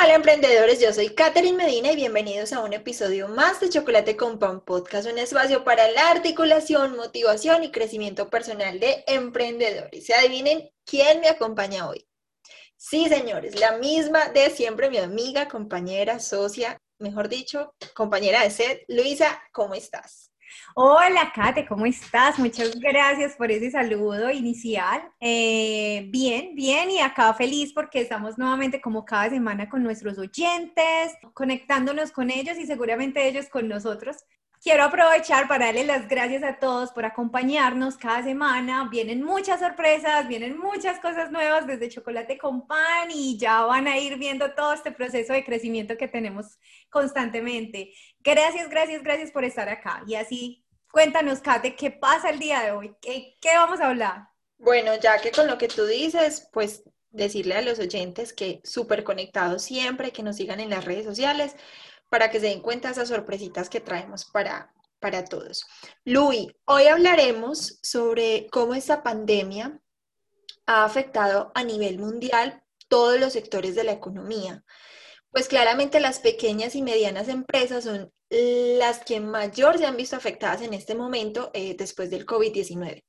Hola, emprendedores, yo soy Katherine Medina y bienvenidos a un episodio más de Chocolate con Pan Podcast, un espacio para la articulación, motivación y crecimiento personal de emprendedores. Se adivinen quién me acompaña hoy. Sí, señores, la misma de siempre, mi amiga, compañera, socia, mejor dicho, compañera de sed. Luisa, ¿cómo estás? Hola, Kate, ¿cómo estás? Muchas gracias por ese saludo inicial. Eh, bien, bien, y acá feliz porque estamos nuevamente como cada semana con nuestros oyentes, conectándonos con ellos y seguramente ellos con nosotros Quiero aprovechar para darle las gracias a todos por acompañarnos cada semana. Vienen muchas sorpresas, vienen muchas cosas nuevas desde Chocolate con Pan y ya van a ir viendo todo este proceso de crecimiento que tenemos constantemente. Gracias, gracias, gracias por estar acá. Y así, cuéntanos, Kate, ¿qué pasa el día de hoy? ¿Qué, qué vamos a hablar? Bueno, ya que con lo que tú dices, pues decirle a los oyentes que súper conectados siempre, que nos sigan en las redes sociales para que se den cuenta esas sorpresitas que traemos para, para todos. Luis, hoy hablaremos sobre cómo esta pandemia ha afectado a nivel mundial todos los sectores de la economía. Pues claramente las pequeñas y medianas empresas son las que mayor se han visto afectadas en este momento eh, después del COVID-19.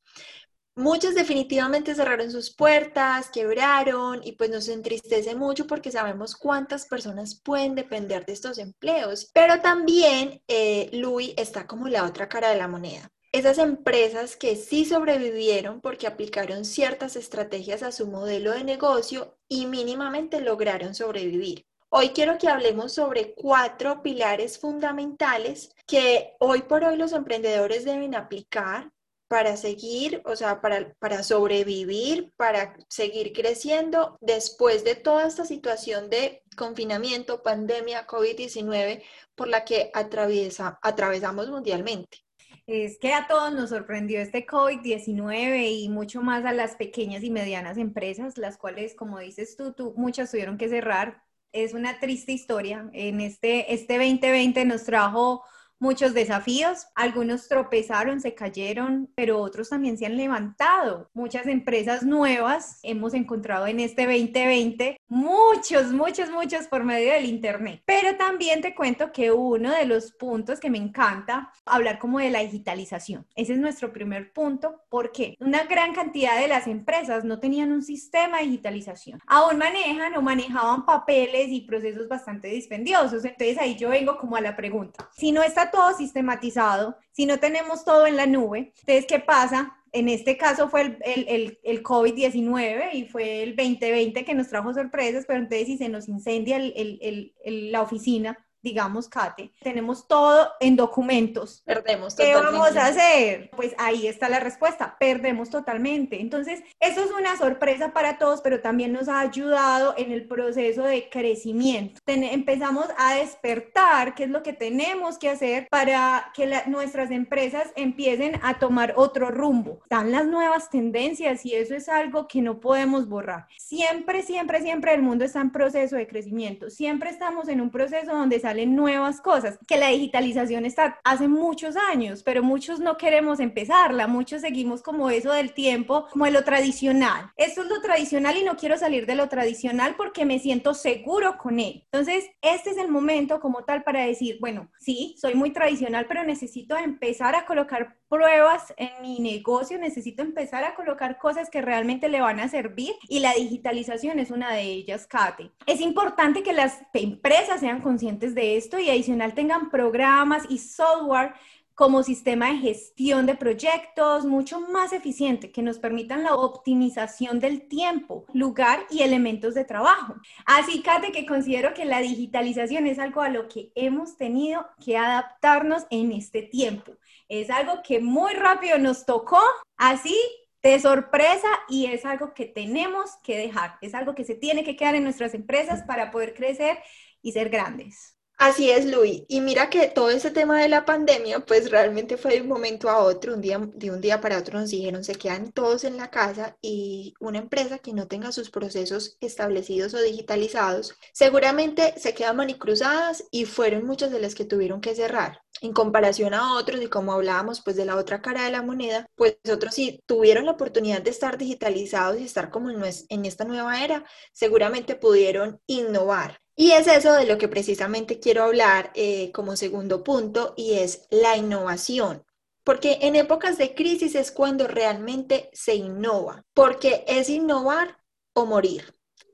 Muchas definitivamente cerraron sus puertas, quebraron y pues nos entristece mucho porque sabemos cuántas personas pueden depender de estos empleos. Pero también, eh, Louis, está como la otra cara de la moneda. Esas empresas que sí sobrevivieron porque aplicaron ciertas estrategias a su modelo de negocio y mínimamente lograron sobrevivir. Hoy quiero que hablemos sobre cuatro pilares fundamentales que hoy por hoy los emprendedores deben aplicar para seguir, o sea, para, para sobrevivir, para seguir creciendo después de toda esta situación de confinamiento, pandemia, COVID-19 por la que atraviesa, atravesamos mundialmente. Es que a todos nos sorprendió este COVID-19 y mucho más a las pequeñas y medianas empresas, las cuales, como dices tú, tú, muchas tuvieron que cerrar. Es una triste historia. En este, este 2020 nos trajo muchos desafíos, algunos tropezaron, se cayeron, pero otros también se han levantado. Muchas empresas nuevas hemos encontrado en este 2020, muchos, muchos, muchos por medio del Internet. Pero también te cuento que uno de los puntos que me encanta, hablar como de la digitalización. Ese es nuestro primer punto, porque una gran cantidad de las empresas no tenían un sistema de digitalización. Aún manejan o manejaban papeles y procesos bastante dispendiosos. Entonces ahí yo vengo como a la pregunta. Si no está todo sistematizado, si no tenemos todo en la nube, entonces, ¿qué pasa? En este caso fue el, el, el, COVID-19 y fue el 2020 que nos trajo sorpresas, pero entonces si se nos incendia la oficina, digamos, Kate, tenemos todo en documentos. Perdemos ¿Qué vamos a hacer? Pues ahí está la respuesta, perdemos totalmente. Entonces, eso es una sorpresa para todos, pero también nos ha ayudado en el proceso de crecimiento. empezamos a despertar qué es lo que tenemos que hacer para que nuestras empresas empiecen a tomar otro rumbo. Están las nuevas tendencias y eso es algo que no podemos borrar. Siempre, siempre, siempre el mundo está en proceso de crecimiento. Siempre estamos en un proceso donde salen nuevas cosas, que la digitalización está hace muchos años, pero muchos no queremos empezarla, muchos seguimos como eso del tiempo, como de lo tradicional. Esto es lo tradicional y no quiero salir de lo tradicional porque me siento seguro con él. Entonces, este es el momento como tal para decir, bueno, sí, soy muy tradicional, pero necesito empezar a colocar pruebas en mi negocio, necesito empezar a colocar cosas que realmente le van a servir y la digitalización es una de ellas, Kate. Es importante que las empresas sean conscientes de esto y adicional tengan programas y software como sistema de gestión de proyectos mucho más eficiente que nos permitan la optimización del tiempo, lugar y elementos de trabajo. Así, Kate, que considero que la digitalización es algo a lo que hemos tenido que adaptarnos en este tiempo. Es algo que muy rápido nos tocó, así de sorpresa y es algo que tenemos que dejar, es algo que se tiene que quedar en nuestras empresas para poder crecer y ser grandes. Así es, Luis. Y mira que todo ese tema de la pandemia, pues realmente fue de un momento a otro, un día, de un día para otro nos dijeron, se quedan todos en la casa y una empresa que no tenga sus procesos establecidos o digitalizados, seguramente se quedan manicruzadas y fueron muchas de las que tuvieron que cerrar. En comparación a otros, y como hablábamos pues de la otra cara de la moneda, pues otros sí tuvieron la oportunidad de estar digitalizados y estar como en esta nueva era, seguramente pudieron innovar Y es eso de lo que precisamente quiero hablar eh, como segundo punto y es la innovación. Porque en épocas de crisis es cuando realmente se innova, porque es innovar o morir.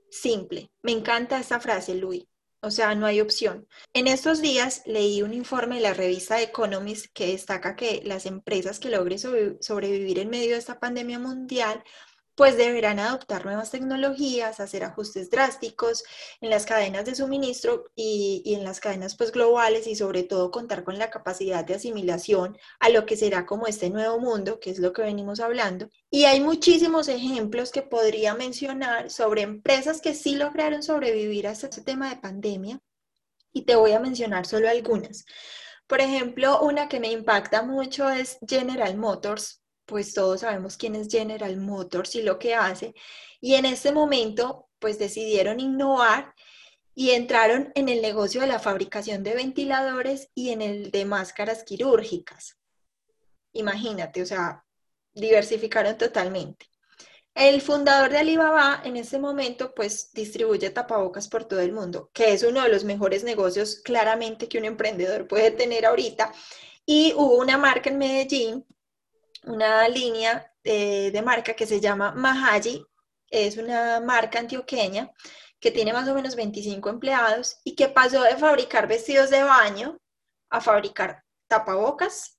Simple. Me encanta esta frase, Luis. O sea, no hay opción. En estos días leí un informe de la revista Economist que destaca que las empresas que logren sobrevivir en medio de esta pandemia mundial pues deberán adoptar nuevas tecnologías, hacer ajustes drásticos en las cadenas de suministro y, en las cadenas pues globales y sobre todo contar con la capacidad de asimilación a lo que será como este nuevo mundo, que es lo que venimos hablando. Y hay muchísimos ejemplos que podría mencionar sobre empresas que sí lograron sobrevivir a este tema de pandemia y te voy a mencionar solo algunas. Por ejemplo, una que me impacta mucho es General Motors, pues todos sabemos quién es General Motors y lo que hace. Y en este momento, pues decidieron innovar y entraron en el negocio de la fabricación de ventiladores y en el de máscaras quirúrgicas. Imagínate, o sea, diversificaron totalmente. El fundador de Alibaba en este momento pues distribuye tapabocas por todo el mundo, que es uno de los mejores negocios claramente que un emprendedor puede tener ahorita. Y hubo una marca en Medellín una línea de, marca que se llama Mahaji, es una marca antioqueña que tiene más o menos 25 empleados y que pasó de fabricar vestidos de baño a fabricar tapabocas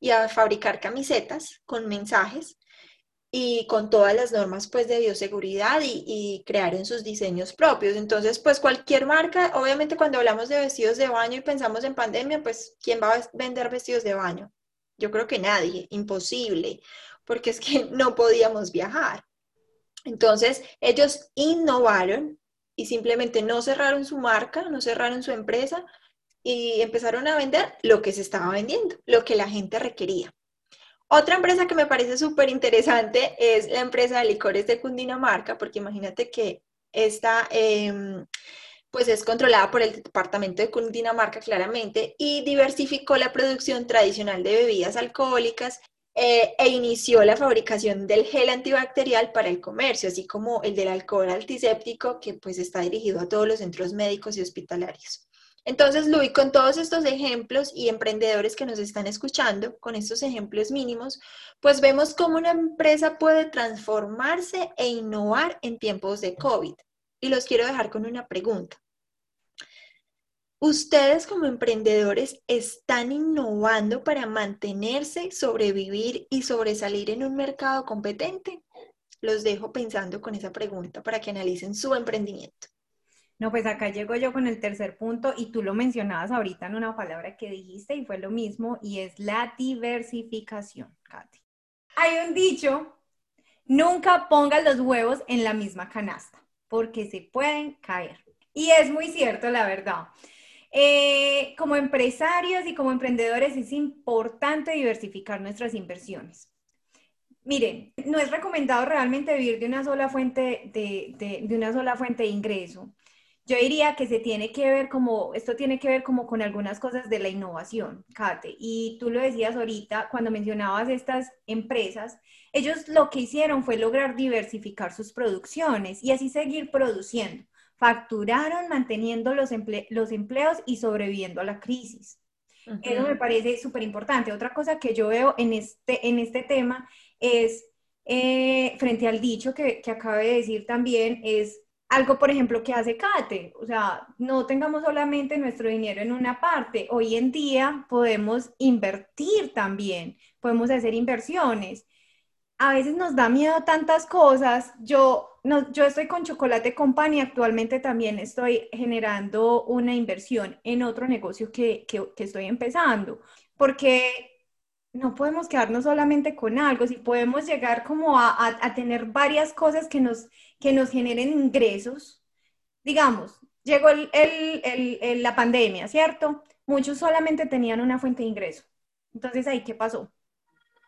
y a fabricar camisetas con mensajes y con todas las normas pues de bioseguridad y, y, crear en sus diseños propios. Entonces, pues cualquier marca, obviamente cuando hablamos de vestidos de baño y pensamos en pandemia, pues ¿quién va a vender vestidos de baño? Yo creo que nadie, imposible, porque es que no podíamos viajar. Entonces, ellos innovaron y simplemente no cerraron su marca, no cerraron su empresa y empezaron a vender lo que se estaba vendiendo, lo que la gente requería. Otra empresa que me parece súper interesante es la empresa de licores de Cundinamarca, porque imagínate que esta em, pues es controlada por el departamento de Cundinamarca claramente y diversificó la producción tradicional de bebidas alcohólicas eh, e inició la fabricación del gel antibacterial para el comercio, así como el del alcohol antiséptico que pues está dirigido a todos los centros médicos y hospitalarios. Entonces, Luis, con todos estos ejemplos y emprendedores que nos están escuchando, con estos ejemplos mínimos, pues vemos cómo una empresa puede transformarse e innovar en tiempos de COVID. Y los quiero dejar con una pregunta. ¿Ustedes como emprendedores están innovando para mantenerse, sobrevivir y sobresalir en un mercado competente? Los dejo pensando con esa pregunta para que analicen su emprendimiento. No, pues acá llego yo con el tercer punto y tú lo mencionabas ahorita en una palabra que dijiste y fue lo mismo y es la diversificación, Katy. Hay un dicho, nunca pongas los huevos en la misma canasta porque se pueden caer. Y es muy cierto, la verdad. Eh, como empresarios y como emprendedores es importante diversificar nuestras inversiones. Miren, no es recomendado realmente vivir de una sola fuente de, una sola fuente de ingreso. Yo diría que se tiene que ver como, esto tiene que ver como con algunas cosas de la innovación, Kate. Y tú lo decías ahorita cuando mencionabas estas empresas, ellos lo que hicieron fue lograr diversificar sus producciones y así seguir produciendo facturaron manteniendo los, los empleos y sobreviviendo a la crisis. Eso me parece súper importante. Otra cosa que yo veo en este, en este tema es, eh, frente al dicho que, que acabe de decir también, es algo, por ejemplo, que hace Kate. O sea, no tengamos solamente nuestro dinero en una parte. Hoy en día podemos invertir también, podemos hacer inversiones. A veces nos da miedo tantas cosas. Yo no, yo estoy con Chocolate Company, actualmente también estoy generando una inversión en otro negocio que, estoy empezando, porque no podemos quedarnos solamente con algo, si podemos llegar como a, tener varias cosas que nos, que nos generen ingresos. Digamos, llegó la pandemia, ¿cierto? Muchos solamente tenían una fuente de ingreso. Entonces, ¿ahí qué pasó?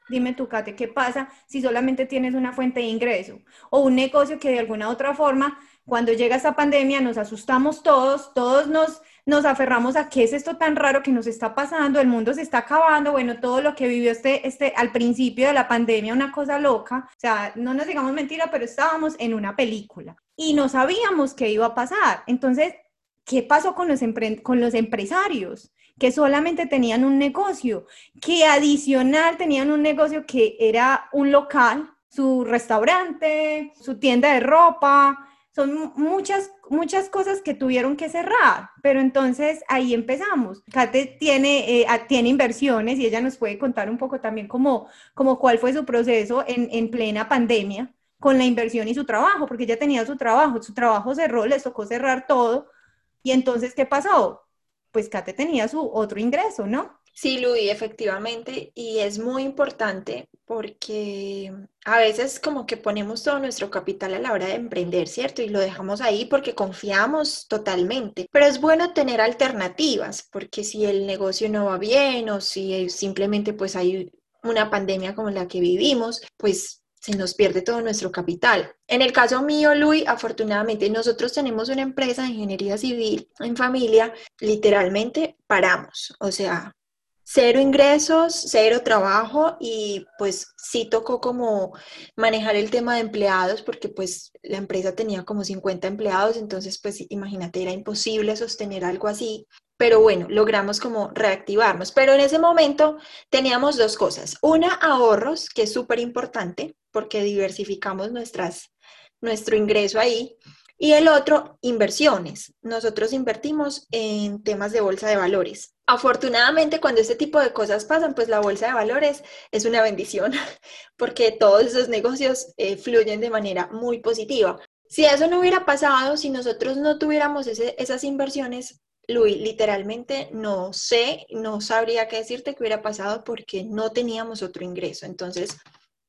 Dime tú, Kate, ¿qué pasa si solamente tienes una fuente de ingreso o un negocio que de alguna otra forma, cuando llega esta pandemia, nos asustamos todos, todos nos, nos aferramos a qué es esto tan raro que nos está pasando, el mundo se está acabando, bueno, todo lo que vivió este, este, al principio de la pandemia, una cosa loca, o sea, no nos digamos mentira, pero estábamos en una película y no sabíamos qué iba a pasar. Entonces, ¿qué pasó con los, con los empresarios? que solamente tenían un negocio, que adicional tenían un negocio que era un local, su restaurante, su tienda de ropa, son muchas, muchas cosas que tuvieron que cerrar, pero entonces ahí empezamos. Kate tiene, eh, tiene inversiones y ella nos puede contar un poco también cómo, cómo cuál fue su proceso en, en plena pandemia con la inversión y su trabajo, porque ella tenía su trabajo, su trabajo cerró, les tocó cerrar todo. Y entonces, ¿qué pasó? Pues Kate tenía su otro ingreso, ¿no? Sí, Luis, efectivamente, y es muy importante porque a veces como que ponemos todo nuestro capital a la hora de emprender, ¿cierto? Y lo dejamos ahí porque confiamos totalmente, pero es bueno tener alternativas, porque si el negocio no va bien o si simplemente pues hay una pandemia como la que vivimos, pues se nos pierde todo nuestro capital. En el caso mío, Luis, afortunadamente nosotros tenemos una empresa de ingeniería civil en familia, literalmente paramos, o sea, cero ingresos, cero trabajo y pues sí tocó como manejar el tema de empleados porque pues la empresa tenía como 50 empleados, entonces pues imagínate, era imposible sostener algo así. Pero bueno, logramos como reactivarnos. Pero en ese momento teníamos dos cosas. Una, ahorros, que es súper importante porque diversificamos nuestras, nuestro ingreso ahí. Y el otro, inversiones. Nosotros invertimos en temas de bolsa de valores. Afortunadamente, cuando este tipo de cosas pasan, pues la bolsa de valores es una bendición, porque todos esos negocios eh, fluyen de manera muy positiva. Si eso no hubiera pasado, si nosotros no tuviéramos esas inversiones, Luis, literalmente no sé, no sabría qué decirte que hubiera pasado porque no teníamos otro ingreso. Entonces,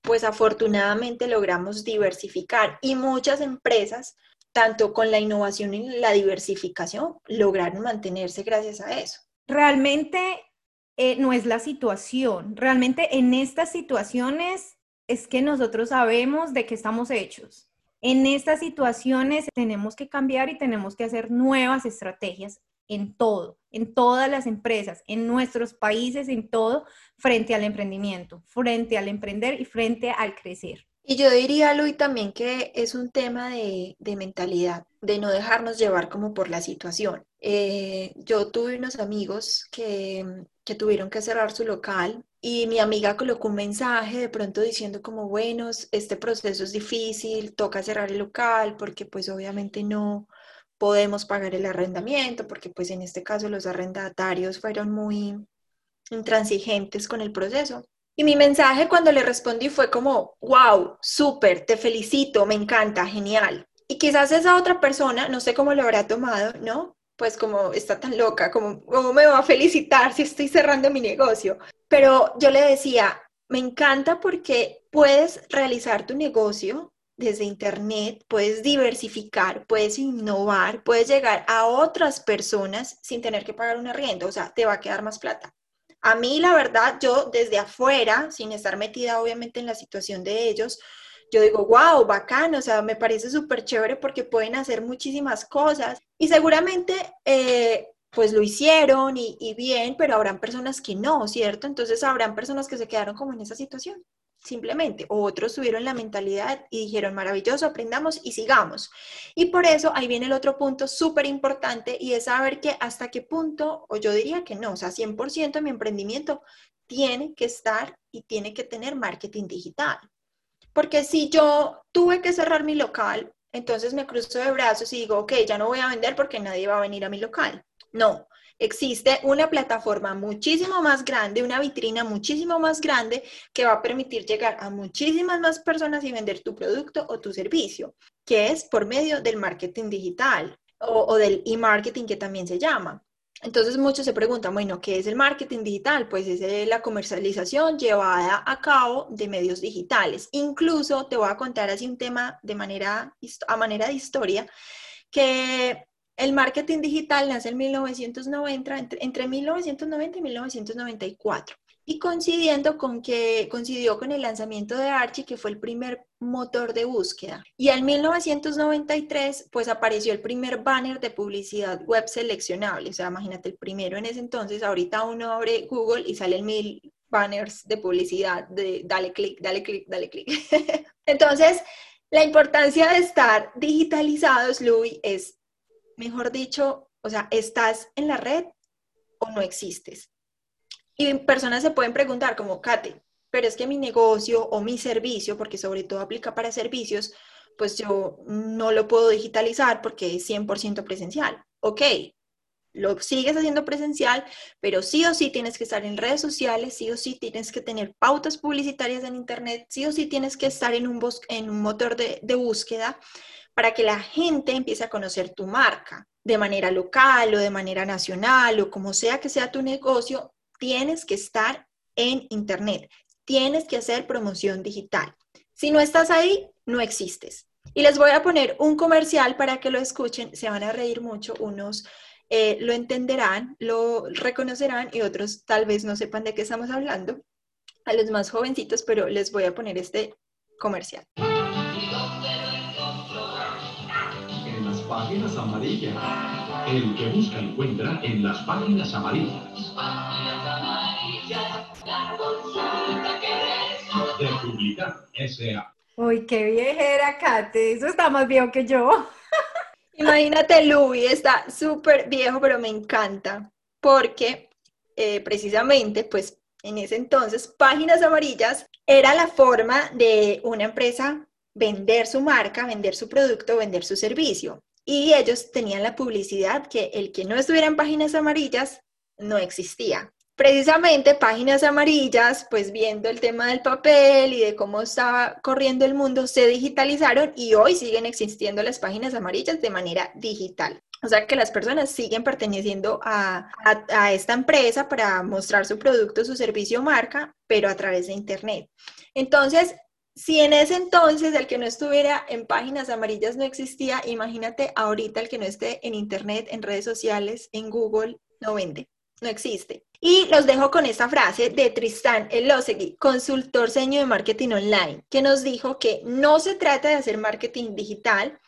pues afortunadamente logramos diversificar y muchas empresas tanto con la innovación y la diversificación, lograron mantenerse gracias a eso. Realmente eh, no es la situación, realmente en estas situaciones es que nosotros sabemos de qué estamos hechos. En estas situaciones tenemos que cambiar y tenemos que hacer nuevas estrategias en todo, en todas las empresas, en nuestros países, en todo, frente al emprendimiento, frente al emprender y frente al crecer. Y yo diría, Luis, también que es un tema de, mentalidad, de no dejarnos llevar como por la situación. Eh, yo tuve unos amigos que, que tuvieron que cerrar su local y mi amiga colocó un mensaje de pronto diciendo como, bueno, este proceso es difícil, toca cerrar el local porque pues obviamente no podemos pagar el arrendamiento, porque pues en este caso los arrendatarios fueron muy intransigentes con el proceso. Y mi mensaje cuando le respondí fue como, wow, súper, te felicito, me encanta, genial. Y quizás esa otra persona, no sé cómo lo habrá tomado, ¿no? Pues como está tan loca, como, ¿cómo me va a felicitar si estoy cerrando mi negocio? Pero yo le decía, me encanta porque puedes realizar tu negocio desde Internet, puedes diversificar, puedes innovar, puedes llegar a otras personas sin tener que pagar un arriendo, o sea, te va a quedar más plata. A mí, la verdad, yo desde afuera, sin estar metida obviamente en la situación de ellos, yo digo, wow, bacano, o sea, me parece súper chévere porque pueden hacer muchísimas cosas y seguramente eh, pues lo hicieron y, y, bien, pero habrán personas que no, ¿cierto? Entonces habrán personas que se quedaron como en esa situación simplemente. Otros tuvieron la mentalidad y dijeron, maravilloso, aprendamos y sigamos. Y por eso ahí viene el otro punto súper importante y es saber que hasta qué punto, o yo diría que no, o sea, 100% mi emprendimiento tiene que estar y tiene que tener marketing digital. Porque si yo tuve que cerrar mi local, entonces me cruzo de brazos y digo, ok, ya no voy a vender porque nadie va a venir a mi local. No, existe una plataforma muchísimo más grande, una vitrina muchísimo más grande que va a permitir llegar a muchísimas más personas y vender tu producto o tu servicio, que es por medio del marketing digital o, del e-marketing que también se llama. Entonces muchos se preguntan, bueno, ¿qué es el marketing digital? Pues es la comercialización llevada a cabo de medios digitales. Incluso te voy a contar así un tema de manera, a manera de historia, que el marketing digital nace en 1990, entre, 1990 y 1994 y coincidiendo con que coincidió con el lanzamiento de Archie, que fue el primer motor de búsqueda. Y en 1993, pues apareció el primer banner de publicidad web seleccionable. O sea, imagínate el primero en ese entonces. Ahorita uno abre Google y salen mil banners de publicidad de dale clic, dale clic, dale clic. entonces, la importancia de estar digitalizados, Louis, es mejor dicho, O sea, ¿estás en la red o no existes? Y personas se pueden preguntar como, Kate, pero es que mi negocio o mi servicio, porque sobre todo aplica para servicios, pues yo no lo puedo digitalizar porque es 100% presencial. Ok, lo sigues haciendo presencial, pero sí o sí tienes que estar en redes sociales, sí o sí tienes que tener pautas publicitarias en Internet, sí o sí tienes que estar en un, en un motor de, de búsqueda para que la gente empiece a conocer tu marca de manera local o de manera nacional o como sea que sea tu negocio, tienes que estar en Internet, tienes que hacer promoción digital. Si no estás ahí, no existes. Y les voy a poner un comercial para que lo escuchen, se van a reír mucho, unos eh, lo entenderán, lo reconocerán y otros tal vez no sepan de qué estamos hablando. A los más jovencitos, pero les voy a poner este comercial. Páginas amarillas. El que busca encuentra en las páginas amarillas. De Publicar S.A. Uy, qué viejera, Kate. Eso está más viejo que yo. Imagínate, Louis está súper viejo, pero me encanta, porque eh, precisamente, pues en ese entonces, Páginas Amarillas era la forma de una empresa vender su marca, vender su producto, vender su servicio. Y ellos tenían la publicidad que el que no estuviera en Páginas Amarillas no existía precisamente páginas amarillas, pues viendo el tema del papel y de cómo estaba corriendo el mundo, se digitalizaron y hoy siguen existiendo las páginas amarillas de manera digital. O sea que las personas siguen perteneciendo a, esta empresa para mostrar su producto, su servicio marca, pero a través de Internet. Entonces, si en ese entonces el que no estuviera en páginas amarillas no existía, imagínate ahorita el que no esté en Internet, en redes sociales, en Google, no vende, no existe. Y los dejo con esta frase de Tristán Elosegui, consultor seño de marketing online, que nos dijo que no se trata de hacer marketing digital,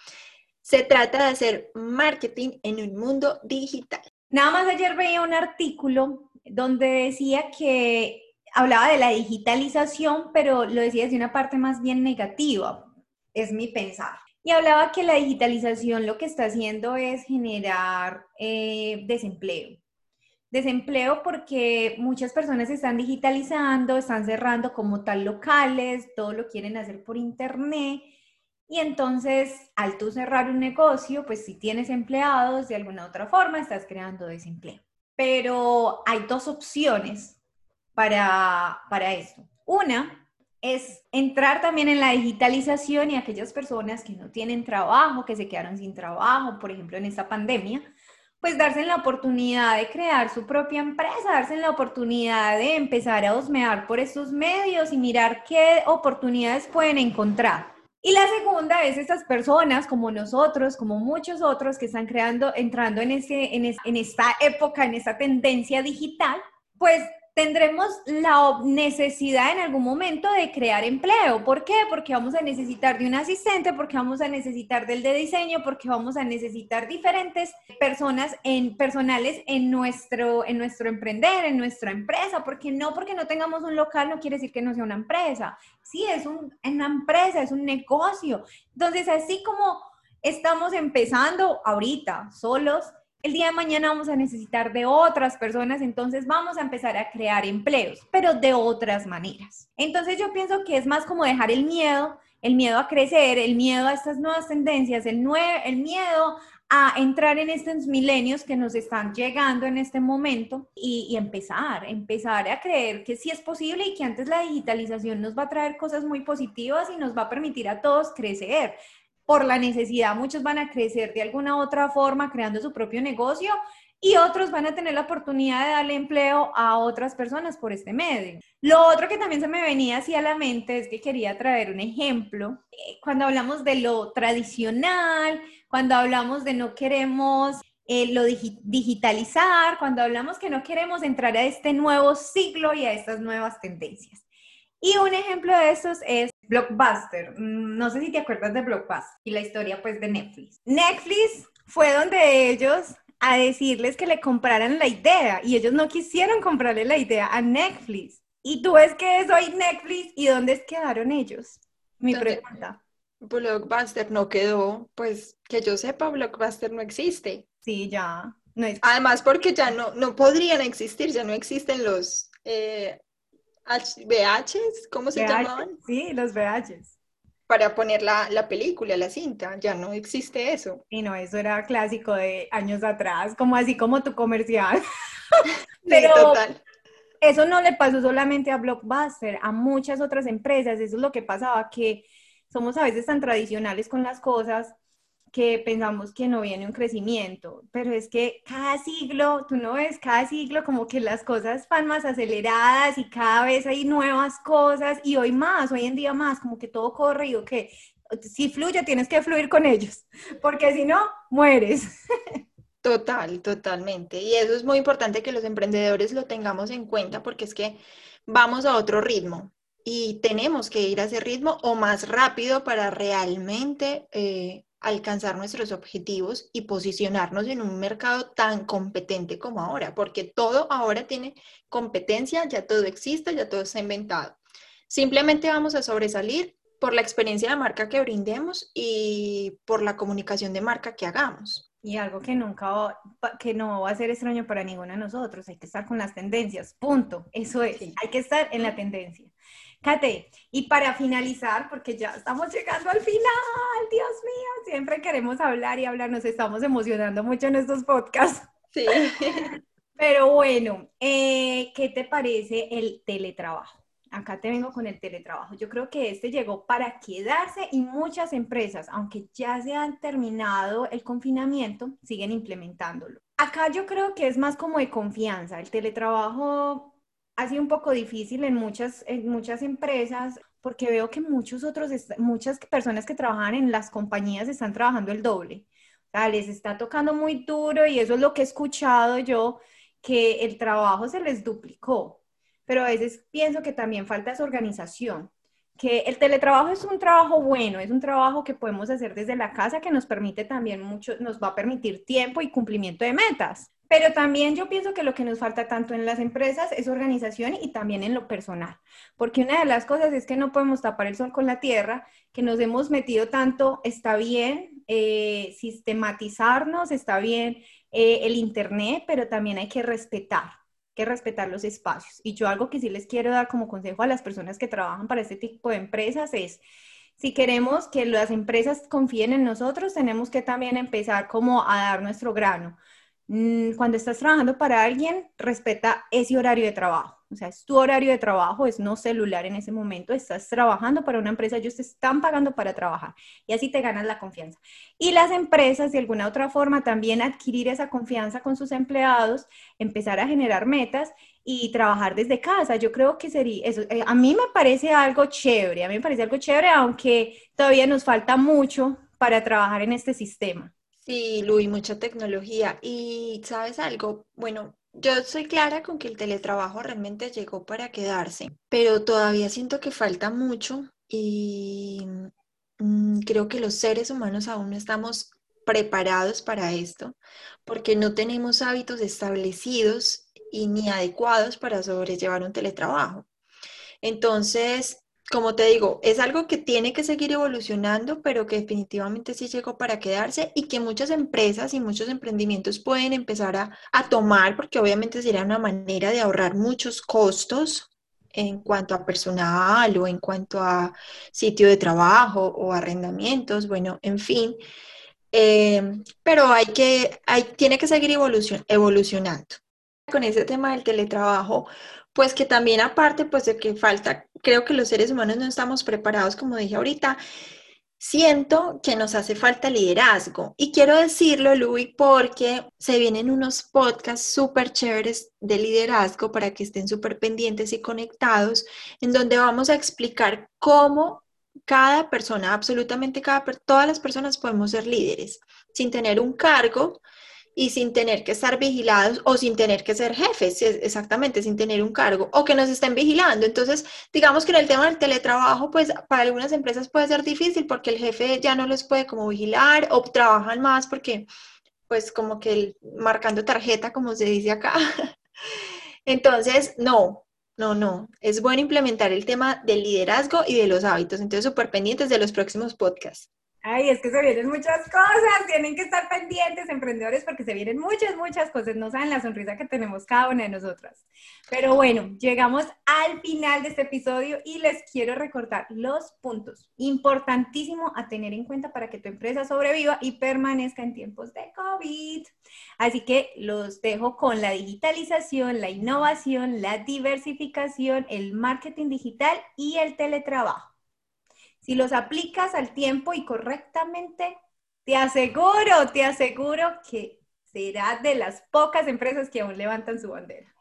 se trata de hacer marketing en un mundo digital. Nada más ayer veía un artículo donde decía que hablaba de la digitalización, pero lo decía desde una parte más bien negativa, es mi pensar. Y hablaba que la digitalización lo que está haciendo es generar eh, desempleo Desempleo porque muchas personas están digitalizando, están cerrando como tal locales, todo lo quieren hacer por internet. Y entonces, al tú cerrar un negocio, pues si tienes empleados, de alguna otra forma estás creando desempleo. Pero hay dos opciones para, para esto. Una es entrar también en la digitalización y aquellas personas que no tienen trabajo, que se quedaron sin trabajo, por ejemplo, en esta pandemia, pues darse la oportunidad de crear su propia empresa, darse la oportunidad de empezar a osmear por estos medios y mirar qué oportunidades pueden encontrar. Y la segunda es estas personas como nosotros, como muchos otros que están creando, entrando en, ese, en, en esta época, en esta tendencia digital, pues tendremos la necesidad en algún momento de crear empleo. ¿Por qué? Porque vamos a necesitar de un asistente, porque vamos a necesitar del de diseño, porque vamos a necesitar diferentes personas en, personales en nuestro, en nuestro emprender, en nuestra empresa. Porque no porque no tengamos un local no quiere decir que no sea una empresa. Sí, es una empresa, es un negocio. Entonces, así como estamos empezando ahorita solos, el día de mañana vamos a necesitar de otras personas, entonces vamos a empezar a crear empleos, pero de otras maneras. Entonces yo pienso que es más como dejar el miedo, el miedo a crecer, el miedo a estas nuevas tendencias, el, el miedo a entrar en estos milenios que nos están llegando en este momento y, y, empezar, empezar a creer que sí es posible y que antes la digitalización nos va a traer cosas muy positivas y nos va a permitir a todos crecer por la necesidad, muchos van a crecer de alguna otra forma creando su propio negocio y otros van a tener la oportunidad de darle empleo a otras personas por este medio. Lo otro que también se me venía así a la mente es que quería traer un ejemplo. Eh, cuando hablamos de lo tradicional, cuando hablamos de no queremos eh, lo digitalizar, cuando hablamos que no queremos entrar a este nuevo ciclo y a estas nuevas tendencias. Y un ejemplo de estos es Blockbuster. Mm, no sé si te acuerdas de Blockbuster y la historia pues de Netflix. Netflix fue donde ellos a decirles que le compraran la idea y ellos no quisieron comprarle la idea a Netflix. Y tú ves que es hoy Netflix y dónde quedaron ellos. Mi pregunta. Blockbuster no quedó, pues que yo sepa, Blockbuster no existe. Sí, ya. No es... Además, porque ya no, no podrían existir, ya no existen los eh, VHs, ¿cómo se llamaban? Sí, los VHs. Para poner la, la, película, la cinta, ya no existe eso. Y no, eso era clásico de años atrás, como así como tu comercial. Pero total. eso no le pasó solamente a Blockbuster, a muchas otras empresas, eso es lo que pasaba, que somos a veces tan tradicionales con las cosas que pensamos que no viene un crecimiento, pero es que cada siglo, tú no ves, cada siglo como que las cosas van más aceleradas y cada vez hay nuevas cosas y hoy más, hoy en día más, como que todo corre y que si fluye tienes que fluir con ellos, porque si no, mueres. Total, totalmente. Y eso es muy importante que los emprendedores lo tengamos en cuenta porque es que vamos a otro ritmo y tenemos que ir a ese ritmo o más rápido para realmente eh, alcanzar nuestros objetivos y posicionarnos en un mercado tan competente como ahora, porque todo ahora tiene competencia, ya todo existe, ya todo está inventado. Simplemente vamos a sobresalir por la experiencia de marca que brindemos y por la comunicación de marca que hagamos. Y algo que nunca, va, que no va a ser extraño para ninguno de nosotros, hay que estar con las tendencias, punto. Eso es, hay que estar en la tendencia. Kate, y para finalizar, porque ya estamos llegando al final, Dios mío, siempre queremos hablar y hablar, nos estamos emocionando mucho en estos podcasts. Sí. Pero bueno, eh, ¿qué te parece el teletrabajo? Acá te vengo con el teletrabajo. Yo creo que este llegó para quedarse y muchas empresas, aunque ya se han terminado el confinamiento, siguen implementándolo. Acá yo creo que es más como de confianza. El teletrabajo ha sido un poco difícil en muchas, en muchas empresas porque veo que muchos otros, muchas personas que trabajan en las compañías están trabajando el doble. Les está tocando muy duro y eso es lo que he escuchado yo, que el trabajo se les duplicó. Pero a veces pienso que también falta esa organización, que el teletrabajo es un trabajo bueno, es un trabajo que podemos hacer desde la casa que nos permite también mucho, nos va a permitir tiempo y cumplimiento de metas. Pero también yo pienso que lo que nos falta tanto en las empresas es organización y también en lo personal, porque una de las cosas es que no podemos tapar el sol con la tierra, que nos hemos metido tanto, está bien eh, sistematizarnos, está bien eh, el Internet, pero también hay que respetar, respetar los espacios. Y yo algo que sí les quiero dar como consejo a las personas que trabajan para este tipo de empresas es si queremos que las empresas confíen en nosotros, tenemos que también empezar como a dar nuestro grano. Mm, cuando estás trabajando para alguien, respeta ese horario de trabajo. O sea, es tu horario de trabajo, es no celular en ese momento, estás trabajando para una empresa, ellos te están pagando para trabajar y así te ganas la confianza. Y las empresas, de alguna otra forma, también adquirir esa confianza con sus empleados, empezar a generar metas y trabajar desde casa. Yo creo que sería eso. Eh, a mí me parece algo chévere, a mí me parece algo chévere, aunque todavía nos falta mucho para trabajar en este sistema. Sí, Luis, mucha tecnología. Y sabes algo, bueno, yo soy clara con que el teletrabajo realmente llegó para quedarse, pero todavía siento que falta mucho y mm, creo que los seres humanos aún no estamos preparados para esto, porque no tenemos hábitos establecidos y ni adecuados para sobrellevar un teletrabajo. Entonces, como te digo, es algo que tiene que seguir evolucionando, pero que definitivamente sí llegó para quedarse y que muchas empresas y muchos emprendimientos pueden empezar a, tomar, porque obviamente sería una manera de ahorrar muchos costos en cuanto a personal o en cuanto a sitio de trabajo o arrendamientos, bueno, en fin. Eh, pero hay que, hay, tiene que seguir evolucionando. Con ese tema del teletrabajo, pues que también aparte pues de que falta, creo que los seres humanos no estamos preparados, como dije ahorita, siento que nos hace falta liderazgo. Y quiero decirlo, Luis, porque se vienen unos podcasts súper chéveres de liderazgo para que estén súper pendientes y conectados, en donde vamos a explicar cómo cada persona, absolutamente cada, todas las personas podemos ser líderes sin tener un cargo, y sin tener que estar vigilados o sin tener que ser jefes, exactamente, sin tener un cargo o que nos estén vigilando. Entonces, digamos que en el tema del teletrabajo, pues para algunas empresas puede ser difícil porque el jefe ya no los puede como vigilar o trabajan más porque, pues como que marcando tarjeta, como se dice acá. Entonces, no, no, no, es bueno implementar el tema del liderazgo y de los hábitos. Entonces, súper pendientes de los próximos podcasts. Ay, es que se vienen muchas cosas, tienen que estar pendientes, emprendedores, porque se vienen muchas, muchas cosas. No saben la sonrisa que tenemos cada una de nosotras. Pero bueno, llegamos al final de este episodio y les quiero recordar los puntos importantísimo a tener en cuenta para que tu empresa sobreviva y permanezca en tiempos de COVID. Así que los dejo con la digitalización, la innovación, la diversificación, el marketing digital y el teletrabajo. Si los aplicas al tiempo y correctamente, te aseguro, te aseguro que será de las pocas empresas que aún levantan su bandera.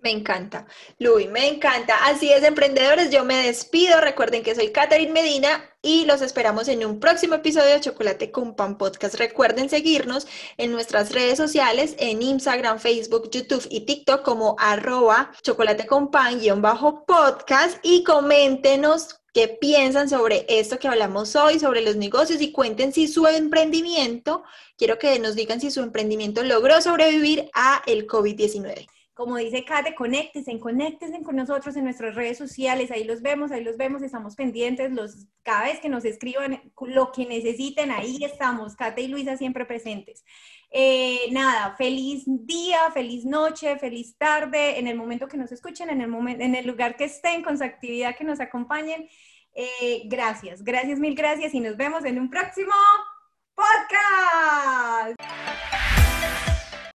Me encanta, Luis, me encanta. Así es, emprendedores, yo me despido. Recuerden que soy Catherine Medina y los esperamos en un próximo episodio de Chocolate con Pan Podcast. Recuerden seguirnos en nuestras redes sociales, en Instagram, Facebook, YouTube y TikTok como arroba chocolate con pan bajo podcast y coméntenos qué piensan sobre esto que hablamos hoy, sobre los negocios y cuenten si su emprendimiento, quiero que nos digan si su emprendimiento logró sobrevivir a el COVID-19 como dice Kate, conéctense, conéctense con nosotros en nuestras redes sociales, ahí los vemos, ahí los vemos, estamos pendientes, los, cada vez que nos escriban lo que necesiten, ahí estamos, Kate y Luisa siempre presentes. Eh, nada, feliz día, feliz noche, feliz tarde, en el momento que nos escuchen, en el, lugar que estén, con su actividad que nos acompañen. Eh, gracias, gracias, mil gracias y nos vemos en un próximo podcast.